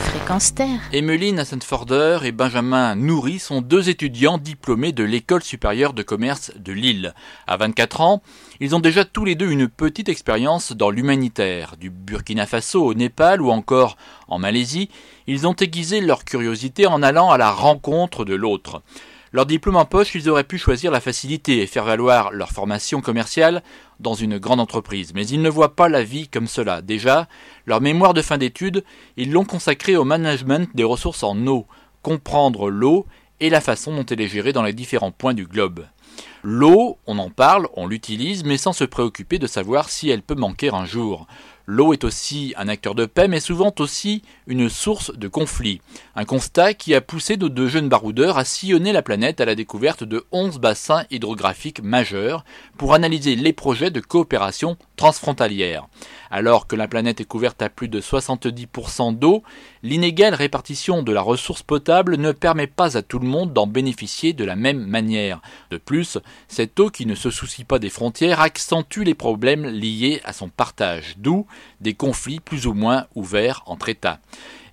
Fréquence Terre. Emmeline Assenforder et Benjamin Nourri sont deux étudiants diplômés de l'École supérieure de commerce de Lille. À 24 ans, ils ont déjà tous les deux une petite expérience dans l'humanitaire. Du Burkina Faso au Népal ou encore en Malaisie, ils ont aiguisé leur curiosité en allant à la rencontre de l'autre. Leur diplôme en poche, ils auraient pu choisir la facilité et faire valoir leur formation commerciale dans une grande entreprise. Mais ils ne voient pas la vie comme cela. Déjà, leur mémoire de fin d'études, ils l'ont consacrée au management des ressources en eau, comprendre l'eau et la façon dont elle est gérée dans les différents points du globe. L'eau, on en parle, on l'utilise, mais sans se préoccuper de savoir si elle peut manquer un jour. L'eau est aussi un acteur de paix, mais souvent aussi une source de conflits. Un constat qui a poussé nos deux jeunes baroudeurs à sillonner la planète à la découverte de 11 bassins hydrographiques majeurs pour analyser les projets de coopération transfrontalière. Alors que la planète est couverte à plus de 70% d'eau, l'inégale répartition de la ressource potable ne permet pas à tout le monde d'en bénéficier de la même manière. De cette eau qui ne se soucie pas des frontières accentue les problèmes liés à son partage, d'où des conflits plus ou moins ouverts entre États.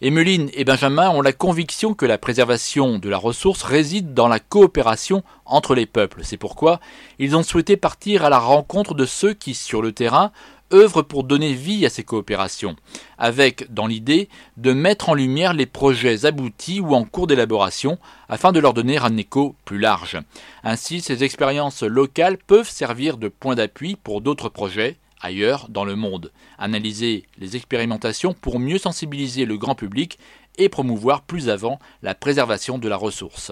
Emmeline et Benjamin ont la conviction que la préservation de la ressource réside dans la coopération entre les peuples. C'est pourquoi ils ont souhaité partir à la rencontre de ceux qui, sur le terrain, œuvrent pour donner vie à ces coopérations, avec, dans l'idée, de mettre en lumière les projets aboutis ou en cours d'élaboration, afin de leur donner un écho plus large. Ainsi, ces expériences locales peuvent servir de point d'appui pour d'autres projets, ailleurs dans le monde. Analyser les expérimentations pour mieux sensibiliser le grand public et promouvoir plus avant la préservation de la ressource.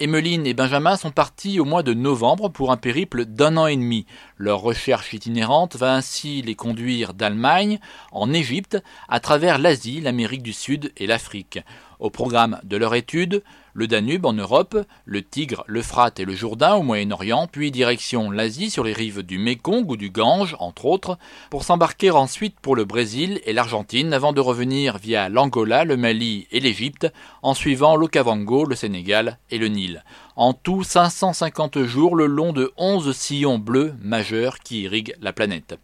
Emmeline et Benjamin sont partis au mois de novembre pour un périple d'un an et demi. Leur recherche itinérante va ainsi les conduire d'Allemagne en Égypte à travers l'Asie, l'Amérique du Sud et l'Afrique. Au programme de leur étude, le Danube en Europe, le Tigre, l'Euphrate et le Jourdain au Moyen-Orient, puis direction l'Asie sur les rives du Mékong ou du Gange, entre autres, pour s'embarquer ensuite pour le Brésil et l'Argentine avant de revenir via l'Angola, le Mali et l'Égypte, en suivant l'Okavango, le Sénégal et le Nil. En tout 550 jours le long de 11 sillons bleus majeurs qui irriguent la planète.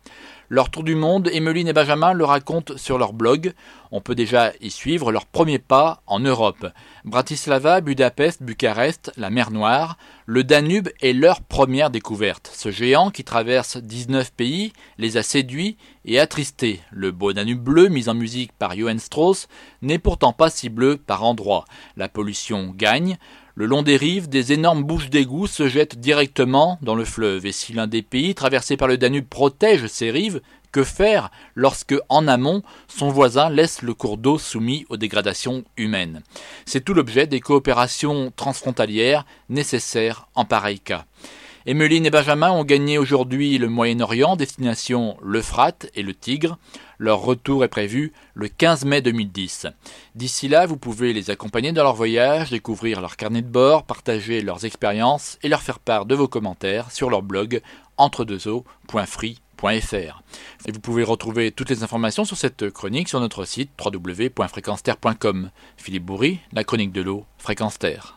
Leur tour du monde, Emmeline et Benjamin le racontent sur leur blog. On peut déjà y suivre leurs premiers pas en Europe. Bratislava, Budapest, Bucarest, la mer Noire, le Danube est leur première découverte. Ce géant qui traverse 19 pays les a séduits et attristés. Le beau Danube bleu, mis en musique par Johann Strauss, n'est pourtant pas si bleu par endroits. La pollution gagne. Le long des rives, des énormes bouches d'égout se jettent directement dans le fleuve, et si l'un des pays traversés par le Danube protège ses rives, que faire lorsque, en amont, son voisin laisse le cours d'eau soumis aux dégradations humaines? C'est tout l'objet des coopérations transfrontalières nécessaires en pareil cas. Emmeline et Benjamin ont gagné aujourd'hui le Moyen-Orient, destination l'Euphrate et le Tigre. Leur retour est prévu le 15 mai 2010. D'ici là, vous pouvez les accompagner dans leur voyage, découvrir leur carnet de bord, partager leurs expériences et leur faire part de vos commentaires sur leur blog entredeuxeaux.free.fr. Et vous pouvez retrouver toutes les informations sur cette chronique sur notre site www.fréquenceterre.com. Philippe Bourry, la chronique de l'eau, Fréquence Terre.